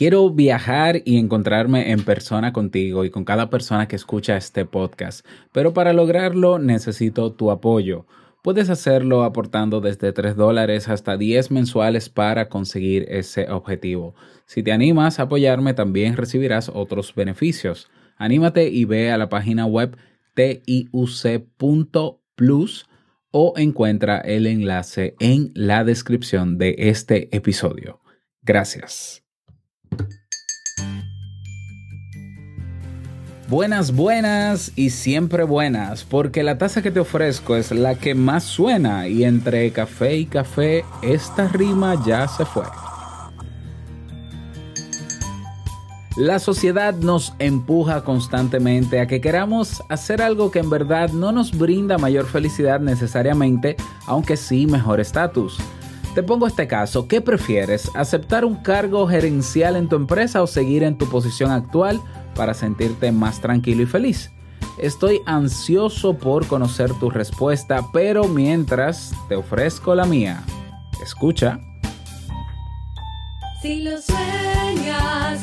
Quiero viajar y encontrarme en persona contigo y con cada persona que escucha este podcast, pero para lograrlo necesito tu apoyo. Puedes hacerlo aportando desde 3 dólares hasta 10 mensuales para conseguir ese objetivo. Si te animas a apoyarme también recibirás otros beneficios. Anímate y ve a la página web tiuc.plus o encuentra el enlace en la descripción de este episodio. Gracias. Buenas, buenas y siempre buenas, porque la taza que te ofrezco es la que más suena y entre café y café esta rima ya se fue. La sociedad nos empuja constantemente a que queramos hacer algo que en verdad no nos brinda mayor felicidad necesariamente, aunque sí mejor estatus. Te pongo este caso, ¿qué prefieres? ¿Aceptar un cargo gerencial en tu empresa o seguir en tu posición actual para sentirte más tranquilo y feliz? Estoy ansioso por conocer tu respuesta, pero mientras te ofrezco la mía. Escucha. Si lo sueñas,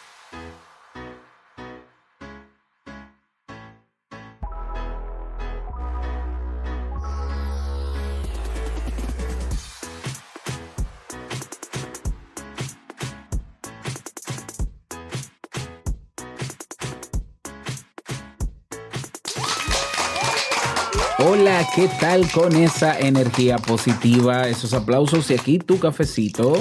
Hola, ¿qué tal con esa energía positiva, esos aplausos y aquí tu cafecito?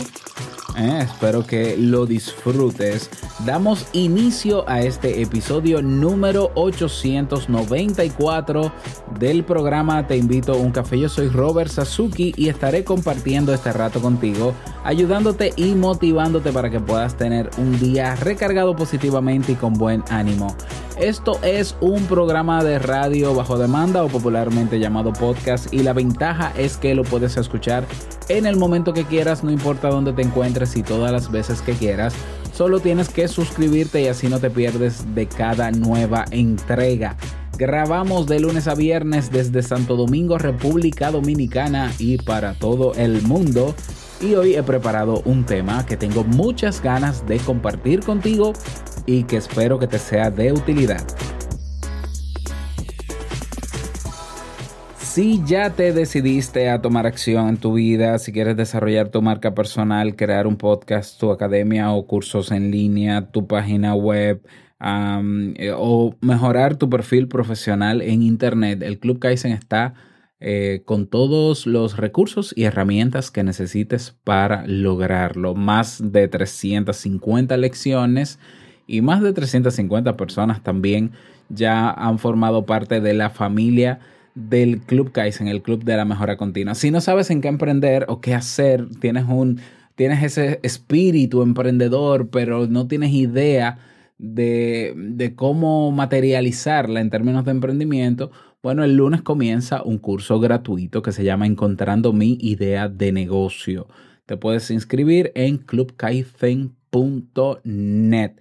Eh, espero que lo disfrutes. Damos inicio a este episodio número 894 del programa Te invito a un café. Yo soy Robert Sasuki y estaré compartiendo este rato contigo, ayudándote y motivándote para que puedas tener un día recargado positivamente y con buen ánimo. Esto es un programa de radio bajo demanda o popularmente llamado podcast y la ventaja es que lo puedes escuchar en el momento que quieras, no importa dónde te encuentres y todas las veces que quieras. Solo tienes que suscribirte y así no te pierdes de cada nueva entrega. Grabamos de lunes a viernes desde Santo Domingo, República Dominicana y para todo el mundo. Y hoy he preparado un tema que tengo muchas ganas de compartir contigo y que espero que te sea de utilidad. Si ya te decidiste a tomar acción en tu vida, si quieres desarrollar tu marca personal, crear un podcast, tu academia o cursos en línea, tu página web eh, o mejorar tu perfil profesional en Internet, el Club Kaizen está eh, con todos los recursos y herramientas que necesites para lograrlo. Más de 350 lecciones y más de 350 personas también ya han formado parte de la familia del Club Kaizen, el Club de la Mejora Continua. Si no sabes en qué emprender o qué hacer, tienes un tienes ese espíritu emprendedor, pero no tienes idea de, de cómo materializarla en términos de emprendimiento, bueno, el lunes comienza un curso gratuito que se llama Encontrando mi idea de negocio. Te puedes inscribir en clubkaizen.net.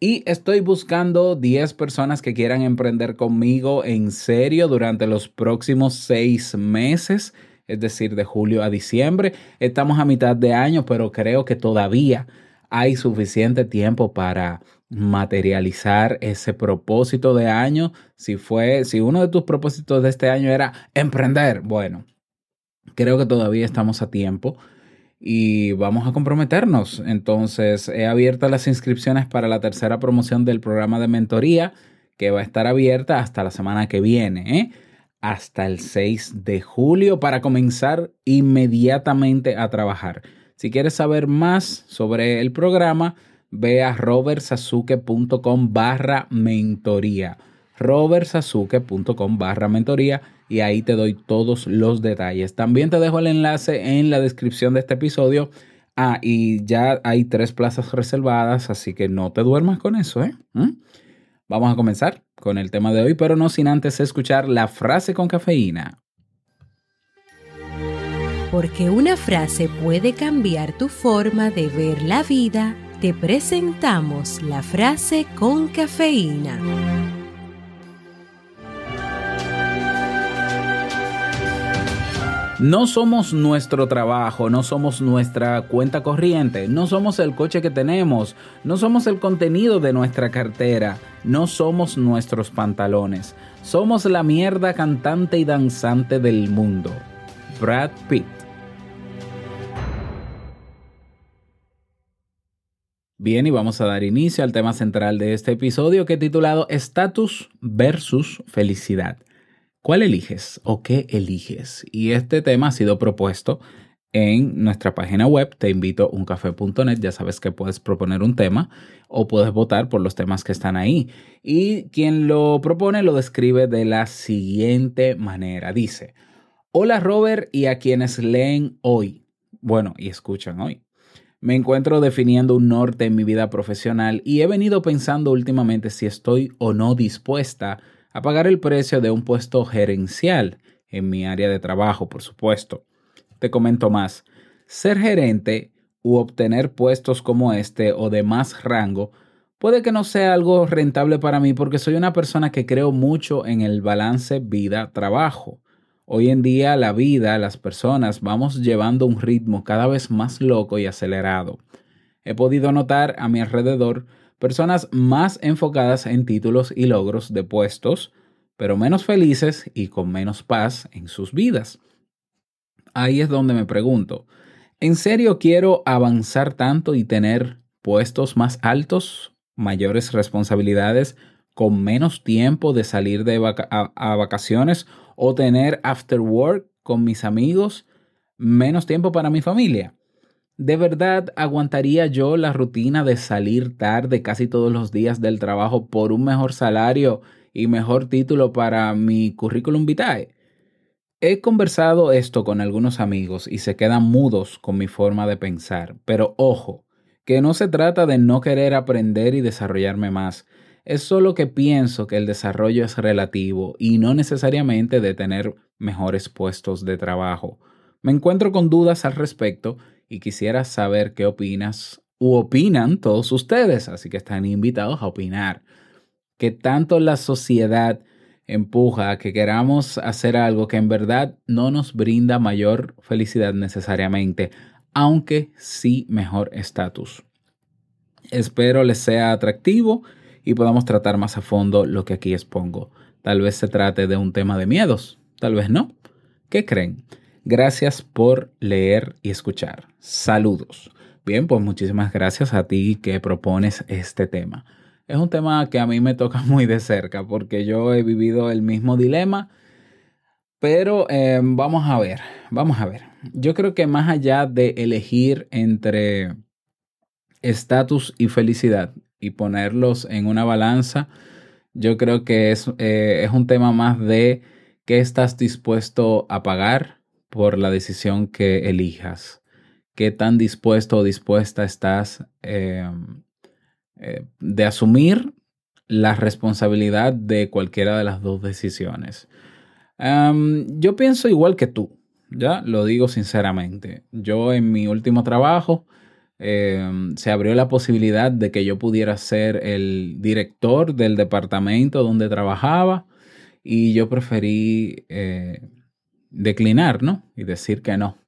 Y estoy buscando 10 personas que quieran emprender conmigo en serio durante los próximos seis meses, es decir, de julio a diciembre. Estamos a mitad de año, pero creo que todavía hay suficiente tiempo para materializar ese propósito de año. Si fue, si uno de tus propósitos de este año era emprender, bueno, creo que todavía estamos a tiempo y vamos a comprometernos. Entonces, he abierto las inscripciones para la tercera promoción del programa de mentoría que va a estar abierta hasta la semana que viene, ¿eh? hasta el 6 de julio para comenzar inmediatamente a trabajar. Si quieres saber más sobre el programa, ve a robertsasuke.com barra mentoría robertsazuke.com barra mentoría y ahí te doy todos los detalles. También te dejo el enlace en la descripción de este episodio. Ah, y ya hay tres plazas reservadas, así que no te duermas con eso, ¿eh? ¿Mm? Vamos a comenzar con el tema de hoy, pero no sin antes escuchar la frase con cafeína. Porque una frase puede cambiar tu forma de ver la vida, te presentamos la frase con cafeína. No somos nuestro trabajo, no somos nuestra cuenta corriente, no somos el coche que tenemos, no somos el contenido de nuestra cartera, no somos nuestros pantalones, somos la mierda cantante y danzante del mundo. Brad Pitt. Bien, y vamos a dar inicio al tema central de este episodio que he titulado Estatus versus Felicidad. ¿Cuál eliges o qué eliges? Y este tema ha sido propuesto en nuestra página web, te invito uncafe.net, ya sabes que puedes proponer un tema o puedes votar por los temas que están ahí. Y quien lo propone lo describe de la siguiente manera. Dice, hola Robert y a quienes leen hoy, bueno, y escuchan hoy. Me encuentro definiendo un norte en mi vida profesional y he venido pensando últimamente si estoy o no dispuesta a pagar el precio de un puesto gerencial en mi área de trabajo, por supuesto. Te comento más. Ser gerente u obtener puestos como este o de más rango puede que no sea algo rentable para mí porque soy una persona que creo mucho en el balance vida-trabajo. Hoy en día la vida, las personas, vamos llevando un ritmo cada vez más loco y acelerado. He podido notar a mi alrededor personas más enfocadas en títulos y logros de puestos, pero menos felices y con menos paz en sus vidas. Ahí es donde me pregunto, ¿en serio quiero avanzar tanto y tener puestos más altos, mayores responsabilidades, con menos tiempo de salir de a vacaciones o tener after work con mis amigos, menos tiempo para mi familia? ¿De verdad aguantaría yo la rutina de salir tarde casi todos los días del trabajo por un mejor salario y mejor título para mi currículum vitae? He conversado esto con algunos amigos y se quedan mudos con mi forma de pensar, pero ojo, que no se trata de no querer aprender y desarrollarme más, es solo que pienso que el desarrollo es relativo y no necesariamente de tener mejores puestos de trabajo. Me encuentro con dudas al respecto y quisiera saber qué opinas u opinan todos ustedes, así que están invitados a opinar. ¿Qué tanto la sociedad empuja a que queramos hacer algo que en verdad no nos brinda mayor felicidad necesariamente, aunque sí mejor estatus? Espero les sea atractivo y podamos tratar más a fondo lo que aquí expongo. Tal vez se trate de un tema de miedos, tal vez no. ¿Qué creen? Gracias por leer y escuchar. Saludos. Bien, pues muchísimas gracias a ti que propones este tema. Es un tema que a mí me toca muy de cerca porque yo he vivido el mismo dilema, pero eh, vamos a ver, vamos a ver. Yo creo que más allá de elegir entre estatus y felicidad y ponerlos en una balanza, yo creo que es, eh, es un tema más de qué estás dispuesto a pagar por la decisión que elijas. ¿Qué tan dispuesto o dispuesta estás em, eh, de asumir la responsabilidad de cualquiera de las dos decisiones? Em, yo pienso igual que tú, ya lo digo sinceramente. Yo en mi último trabajo em, se abrió la posibilidad de que yo pudiera ser el director del departamento donde trabajaba y yo preferí eh, declinar, ¿no? Y decir que no.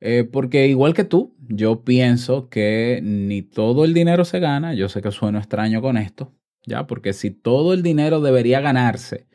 Eh, porque igual que tú, yo pienso que ni todo el dinero se gana, yo sé que sueno extraño con esto, ¿ya? Porque si todo el dinero debería ganarse,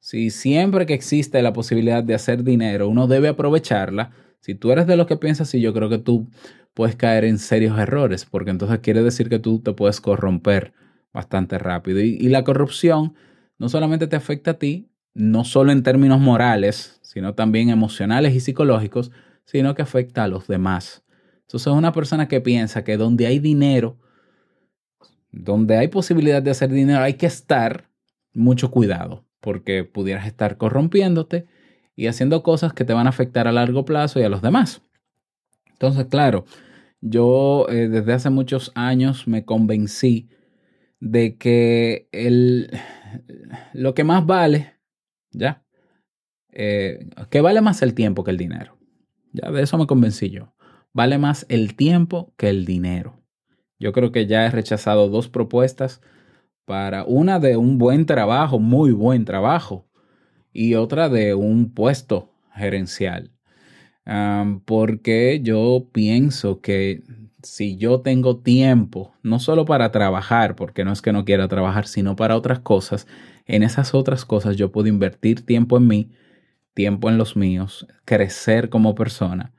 si siempre que existe la posibilidad de hacer dinero, uno debe aprovecharla, si tú eres de los que piensas así, yo creo que tú puedes caer en serios errores, porque entonces quiere decir que tú te puedes corromper bastante rápido. y la corrupción no solamente te afecta a ti, no solo en términos morales, sino también emocionales y psicológicos, sino que afecta a los demás. Entonces, una persona que piensa que donde hay dinero, donde hay posibilidad de hacer dinero, hay que estar, mucho cuidado, porque pudieras estar corrompiéndote y haciendo cosas que te van a afectar a largo plazo y a los demás. Entonces, claro, yo eh, desde hace muchos años me convencí de que el, lo que más vale, ¿ya? Eh, que vale más el tiempo que el dinero. Ya de eso me convencí yo. Vale más el tiempo que el dinero. Yo creo que ya he rechazado dos propuestas para una de un buen trabajo, muy buen trabajo, y otra de un puesto gerencial. Porque yo pienso que si yo tengo tiempo, no solo para trabajar, porque no es que no quiera trabajar, sino para otras cosas, en esas otras cosas yo puedo invertir tiempo en mí, tiempo en los míos, crecer como persona.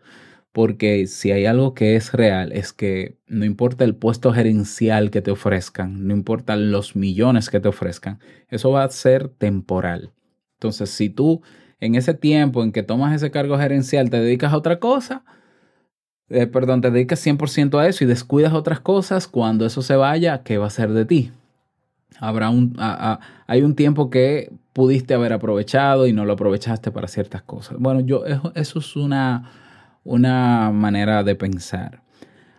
Porque si hay algo que es real, es que no importa el puesto gerencial que te ofrezcan, no importa los millones que te ofrezcan, eso va a ser temporal. Entonces, si tú en ese tiempo en que tomas ese cargo gerencial te dedicas a otra cosa, eh, perdón, te dedicas 100% a eso y descuidas otras cosas, cuando eso se vaya, ¿qué va a ser de ti? Habrá un, hay un tiempo que pudiste haber aprovechado y no lo aprovechaste para ciertas cosas. Bueno, yo, eso, es una, una manera de pensar.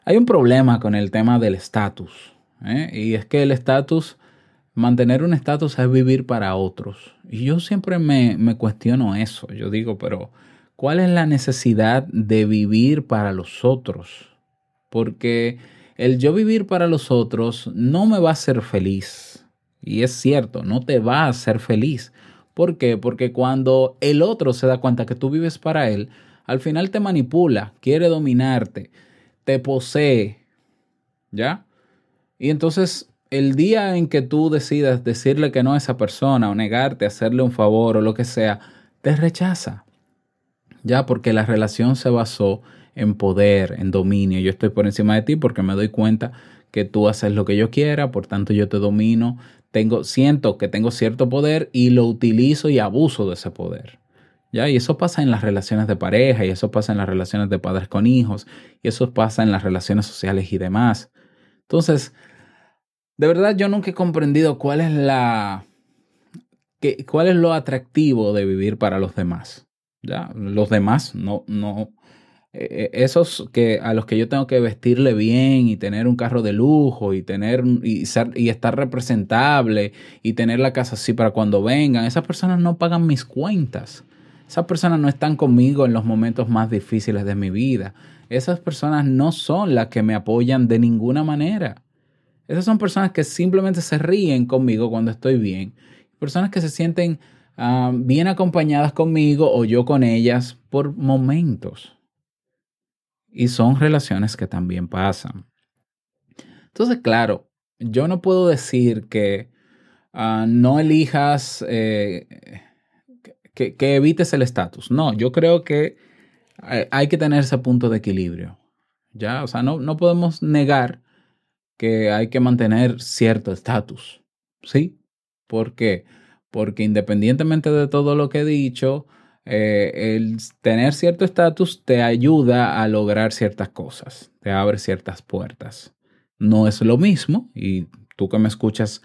Hay un problema con el tema del estatus. ¿eh? Y es que el estatus, mantener un estatus es vivir para otros. Y yo siempre me, me cuestiono eso. Yo digo, pero ¿Cuál es la necesidad de vivir para los otros? Porque el yo vivir para los otros no me va a hacer feliz. Y es cierto, no te va a hacer feliz. ¿Por qué? Porque cuando el otro se da cuenta que tú vives para él, al final te manipula, quiere dominarte, te posee. ¿Ya? Y entonces el día en que tú decidas decirle que no a esa persona o negarte, hacerle un favor o lo que sea, te rechaza ya porque la relación se basó en poder, en dominio. Yo estoy por encima de ti porque me doy cuenta que tú haces lo que yo quiera, por tanto yo te domino, tengo siento que tengo cierto poder y lo utilizo y abuso de ese poder. ¿Ya? Y eso pasa en las relaciones de pareja, y eso pasa en las relaciones de padres con hijos, y eso pasa en las relaciones sociales y demás. Entonces, de verdad yo nunca he comprendido cuál es la cuál es lo atractivo de vivir para los demás. Ya, los demás no, no, eh, eh, esos que a los que yo tengo que vestirle bien y tener un carro de lujo y tener y, y estar representable y tener la casa así para cuando vengan, esas personas no pagan mis cuentas. Esas personas no están conmigo en los momentos más difíciles de mi vida. Esas personas no son las que me apoyan de ninguna manera. Esas son personas que simplemente se ríen conmigo cuando estoy bien. Personas que se sienten Ah, bien acompañadas conmigo o yo con ellas por momentos. Y son relaciones que también pasan. Entonces, claro, yo no puedo decir que ah, no elijas, eh, que, que, evites el estatus. No, yo creo que eh, hay que tener ese punto de equilibrio. ¿ya? O sea, no, no podemos negar que hay que mantener cierto estatus. ¿Sí? Porque porque independientemente de todo lo que he dicho, eh, el tener cierto estatus te ayuda a lograr ciertas cosas, te abre ciertas puertas. No es lo mismo, y tú que me escuchas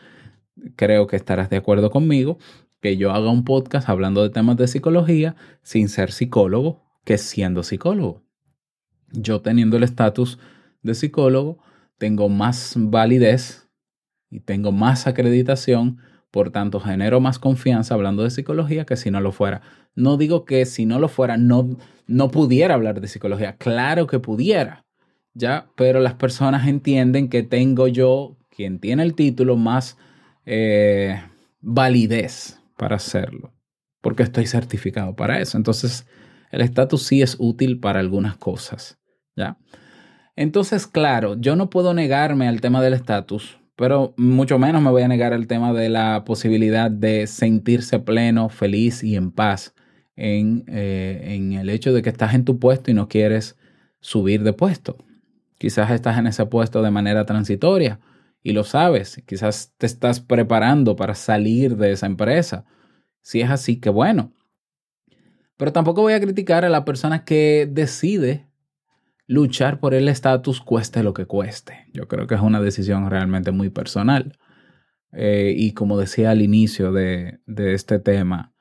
creo que estarás de acuerdo conmigo, que yo haga un podcast hablando de temas de psicología sin ser psicólogo que siendo psicólogo. Yo teniendo el estatus de psicólogo, tengo más validez y tengo más acreditación por tanto, genero más confianza hablando de psicología que si no lo fuera. No digo que si no lo fuera no, no pudiera hablar de psicología. Claro que pudiera, ¿ya? Pero las personas entienden que tengo yo, quien tiene el título, más eh, validez para hacerlo, porque estoy certificado para eso. Entonces, el estatus sí es útil para algunas cosas, ¿ya? Entonces, claro, yo no puedo negarme al tema del estatus pero mucho menos me voy a negar al tema de la posibilidad de sentirse pleno, feliz y en paz en, eh, en el hecho de que estás en tu puesto y no quieres subir de puesto. Quizás estás en ese puesto de manera transitoria y lo sabes. Quizás te estás preparando para salir de esa empresa. Si es así, qué bueno. Pero tampoco voy a criticar a la persona que decide luchar por el estatus cueste lo que cueste. Yo creo que es una decisión realmente muy personal. eh, y como decía al inicio de, este tema,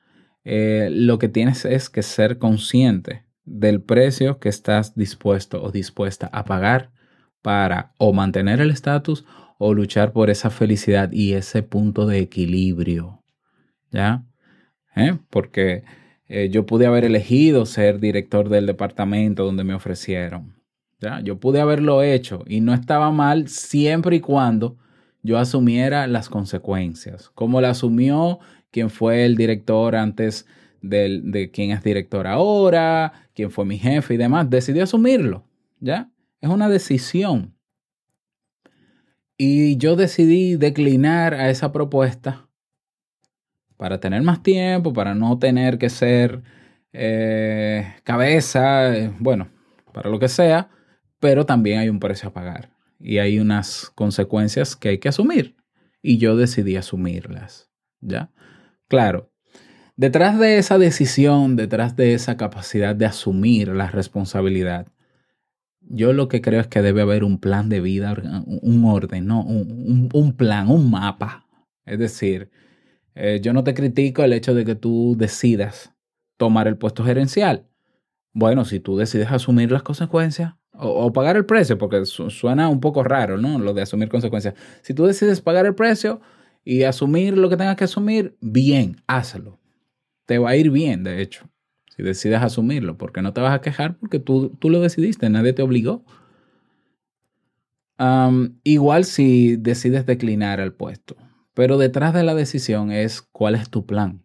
eh, lo que tienes es que ser consciente del precio que estás dispuesto o dispuesta a pagar para o mantener el estatus o luchar por esa felicidad y ese punto de equilibrio. ¿Ya? ¿Eh? Porque yo pude haber elegido ser director del departamento donde me ofrecieron. Yo pude haberlo hecho y no estaba mal siempre y cuando yo asumiera las consecuencias, como la asumió quien fue el director antes de quien es director ahora, quien fue mi jefe y demás, decidió asumirlo, ¿ya? Es una decisión. Y yo decidí declinar a esa propuesta para tener más tiempo, para no tener que ser eh, cabeza, eh, bueno, para lo que sea, pero también hay un precio a pagar y hay unas consecuencias que hay que asumir. Y yo decidí asumirlas. ¿Ya? Claro, detrás de esa decisión, detrás de esa capacidad de asumir la responsabilidad, yo lo que creo es que debe haber un plan de vida, un orden, ¿no? Un, plan, un mapa. Es decir, eh, yo no te critico el hecho de que tú decidas tomar el puesto gerencial. Bueno, si tú decides asumir las consecuencias, o, pagar el precio, porque suena un poco raro, ¿no? Lo de asumir consecuencias. Si tú decides pagar el precio y asumir lo que tengas que asumir, bien, hazlo. Te va a ir bien, de hecho, si decides asumirlo, porque no te vas a quejar porque tú, tú lo decidiste, nadie te obligó. igual si decides declinar el puesto, pero detrás de la decisión es cuál es tu plan.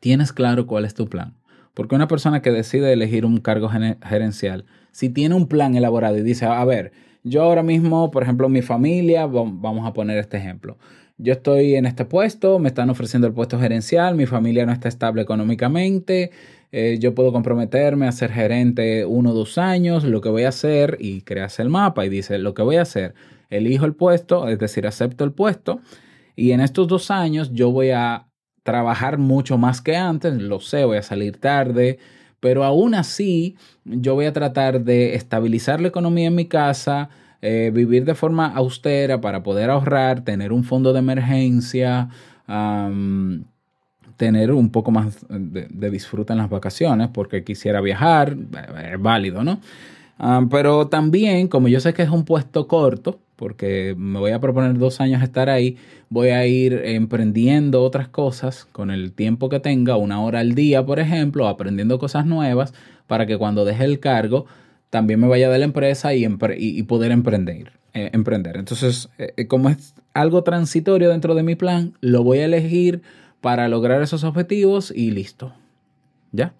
Tienes claro cuál es tu plan. Porque una persona que decide elegir un cargo gerencial, si tiene un plan elaborado y dice, a ver, yo ahora mismo, por ejemplo, mi familia, vamos a poner este ejemplo. Yo estoy en este puesto, me están ofreciendo el puesto gerencial, mi familia no está estable económicamente, eh, yo puedo comprometerme a ser gerente uno o dos años, lo que voy a hacer, y creas el mapa y dice, lo que voy a hacer, elijo el puesto, es decir, acepto el puesto, y en estos dos años yo voy a trabajar mucho más que antes, lo sé, voy a salir tarde, pero aún así yo voy a tratar de estabilizar la economía en mi casa, eh, vivir de forma austera para poder ahorrar, tener un fondo de emergencia, tener un poco más de, de, disfrute en las vacaciones porque quisiera viajar, es válido, ¿no? pero también, como yo sé que es un puesto corto, porque me voy a proponer dos años estar ahí, voy a ir emprendiendo otras cosas con el tiempo que tenga, una hora al día, por ejemplo, aprendiendo cosas nuevas, para que cuando deje el cargo también me vaya de la empresa y, poder emprender. Eh, emprender. Entonces, eh, eh, como es algo transitorio dentro de mi plan, lo voy a elegir para lograr esos objetivos y listo. ¿Ya?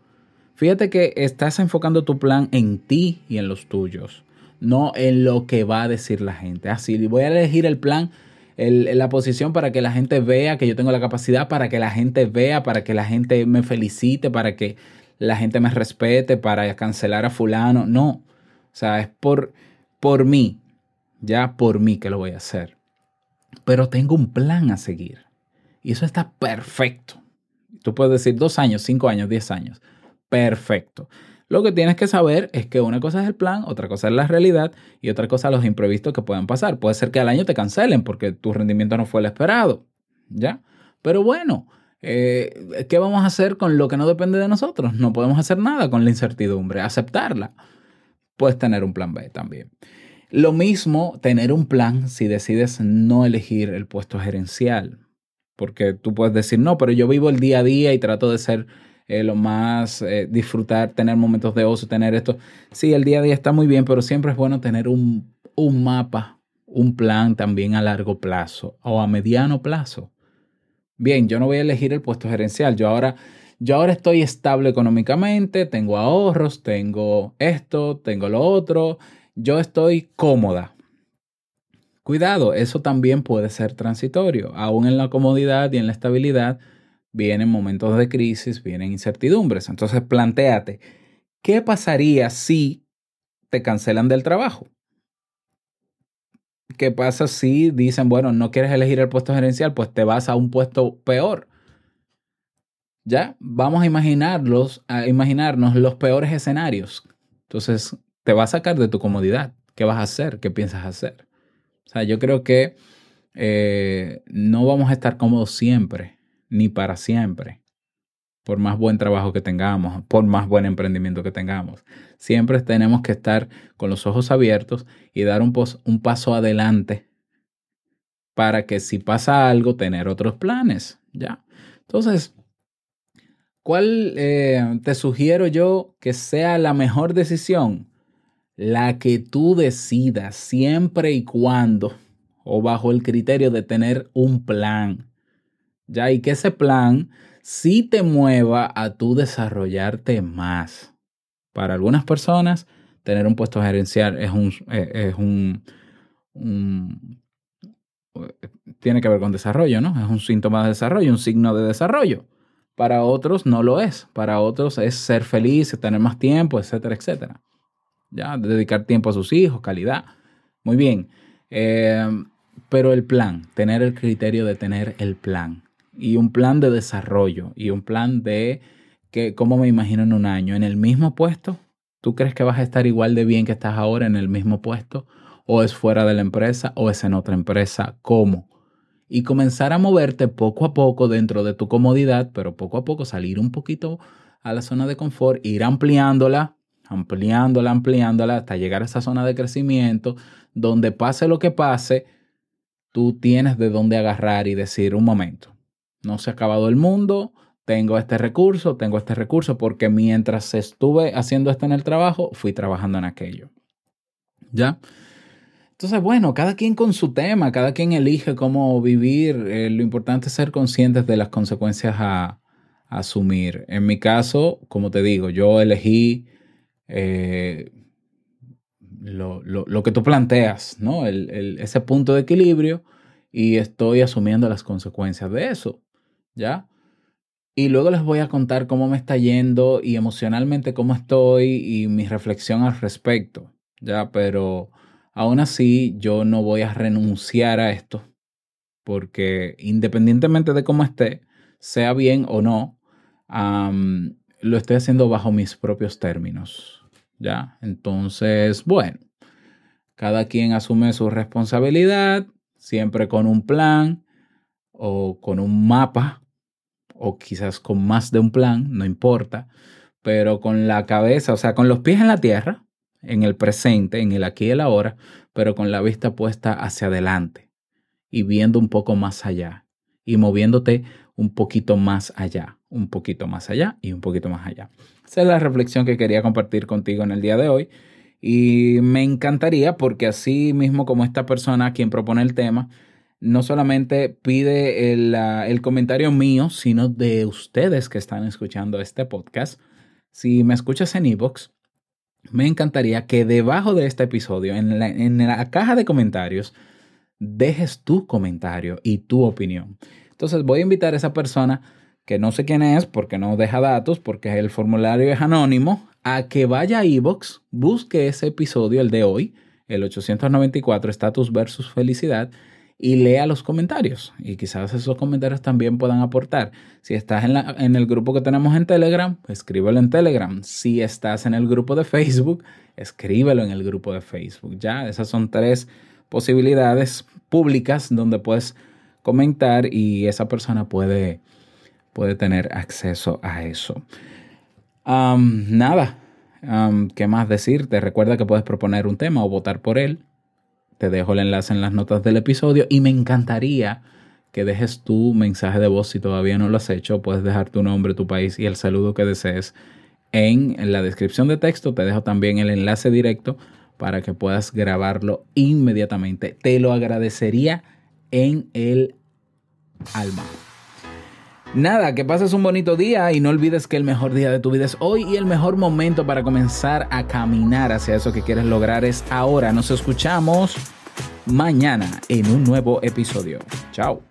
Fíjate que estás enfocando tu plan en ti y en los tuyos no en lo que va a decir la gente. Así, voy a elegir el plan, la posición para que la gente vea que yo tengo la capacidad, para que la gente vea, para que la gente me felicite, para que la gente me respete, para cancelar a fulano. No, o sea, es por, por mí, ya por mí que lo voy a hacer. Pero tengo un plan a seguir. Y eso está perfecto. Tú puedes decir dos años, cinco años, diez años. Perfecto. Lo que tienes que saber es que una cosa es el plan, otra cosa es la realidad y otra cosa los imprevistos que puedan pasar. Puede ser que al año te cancelen porque tu rendimiento no fue el esperado, ¿ya? Pero bueno, eh, ¿qué vamos a hacer con lo que no depende de nosotros? No podemos hacer nada con la incertidumbre, aceptarla. Puedes tener un plan B también. Lo mismo, tener un plan si decides no elegir el puesto gerencial. Porque tú puedes decir, no, pero yo vivo el día a día y trato de ser eh, lo más eh, disfrutar, tener momentos de ocio, tener esto. Sí, el día a día está muy bien, pero siempre es bueno tener un, un mapa, un plan también a largo plazo o a mediano plazo. Bien, yo no voy a elegir el puesto gerencial, yo ahora, yo ahora estoy estable económicamente, tengo ahorros, tengo esto, tengo lo otro, yo estoy cómoda. Cuidado, eso también puede ser transitorio, aún en la comodidad y en la estabilidad vienen momentos de crisis, vienen incertidumbres. Entonces, planteate, ¿qué pasaría si te cancelan del trabajo? ¿Qué pasa si dicen, bueno, no quieres elegir el puesto gerencial, pues te vas a un puesto peor? Ya, vamos a imaginarlos, a imaginarnos los peores escenarios. Entonces, te va a sacar de tu comodidad. ¿Qué vas a hacer? ¿Qué piensas hacer? O sea, yo creo que eh, no vamos a estar cómodos siempre, ni para siempre, por más buen trabajo que tengamos, por más buen emprendimiento que tengamos. Siempre tenemos que estar con los ojos abiertos y dar un, paso adelante para que si pasa algo, tener otros planes, ¿ya? Entonces, ¿cuál eh, te sugiero yo que sea la mejor decisión? La que tú decidas siempre y cuando o bajo el criterio de tener un plan, ¿ya? Y que ese plan sí te mueva a tú desarrollarte más. Para algunas personas, tener un puesto gerencial es un, eh, es un tiene que ver con desarrollo, ¿no? Es un síntoma de desarrollo, un signo de desarrollo. Para otros no lo es. Para otros es ser feliz, tener más tiempo, etcétera, etcétera. Ya, dedicar tiempo a sus hijos, calidad. Muy bien. Eh, pero el plan, tener el criterio de tener el plan. Y un plan de desarrollo. Y un plan de que, ¿cómo me imagino en un año? ¿En el mismo puesto? ¿Tú crees que vas a estar igual de bien que estás ahora en el mismo puesto? ¿O es fuera de la empresa? ¿O es en otra empresa? ¿Cómo? y comenzar a moverte poco a poco dentro de tu comodidad, pero poco a poco salir un poquito a la zona de confort, ir ampliándola, ampliándola, ampliándola hasta llegar a esa zona de crecimiento, donde pase lo que pase, tú tienes de dónde agarrar y decir, un momento, no se ha acabado el mundo, tengo este recurso, tengo este recurso, porque mientras estuve haciendo esto en el trabajo, fui trabajando en aquello. ¿Ya? Entonces, bueno, cada quien con su tema, cada quien elige cómo vivir. Eh, lo importante es ser conscientes de las consecuencias a, asumir. En mi caso, como te digo, yo elegí eh, lo, que tú planteas, ¿no? ese punto de equilibrio y estoy asumiendo las consecuencias de eso, ¿ya? Y luego les voy a contar cómo me está yendo y emocionalmente cómo estoy y mi reflexión al respecto, ¿ya? Pero Aún así, yo no voy a renunciar a esto, porque independientemente de cómo esté, sea bien o no, lo estoy haciendo bajo mis propios términos. ¿Ya? Entonces, bueno, cada quien asume su responsabilidad, siempre con un plan o con un mapa, o quizás con más de un plan, no importa, pero con la cabeza, o sea, con los pies en la tierra, en el presente, en el aquí y el ahora, pero con la vista puesta hacia adelante y viendo un poco más allá y moviéndote un poquito más allá, un poquito más allá y un poquito más allá. Esa es la reflexión que quería compartir contigo en el día de hoy y me encantaría porque así mismo como esta persona quien propone el tema, no solamente pide el, el comentario mío, sino de ustedes que están escuchando este podcast. Si me escuchas en Evox, me encantaría que debajo de este episodio, en la, caja de comentarios, dejes tu comentario y tu opinión. Entonces voy a invitar a esa persona que no sé quién es porque no deja datos, porque el formulario es anónimo, a que vaya a Evox, busque ese episodio, el de hoy, el 894, Estatus versus Felicidad, y lea los comentarios. Y quizás esos comentarios también puedan aportar. Si estás en, la, en el grupo que tenemos en Telegram, escríbelo en Telegram. Si estás en el grupo de Facebook, escríbelo en el grupo de Facebook. Ya, esas son tres posibilidades públicas donde puedes comentar y esa persona puede, puede tener acceso a eso. nada, ¿qué más decirte? Recuerda que puedes proponer un tema o votar por él te dejo el enlace en las notas del episodio y me encantaría que dejes tu mensaje de voz si todavía no lo has hecho. Puedes dejar tu nombre, tu país y el saludo que desees en la descripción de texto. Te dejo también el enlace directo para que puedas grabarlo inmediatamente. Te lo agradecería en el alma. Nada, que pases un bonito día y no olvides que el mejor día de tu vida es hoy y el mejor momento para comenzar a caminar hacia eso que quieres lograr es ahora. Nos escuchamos mañana en un nuevo episodio. Chao.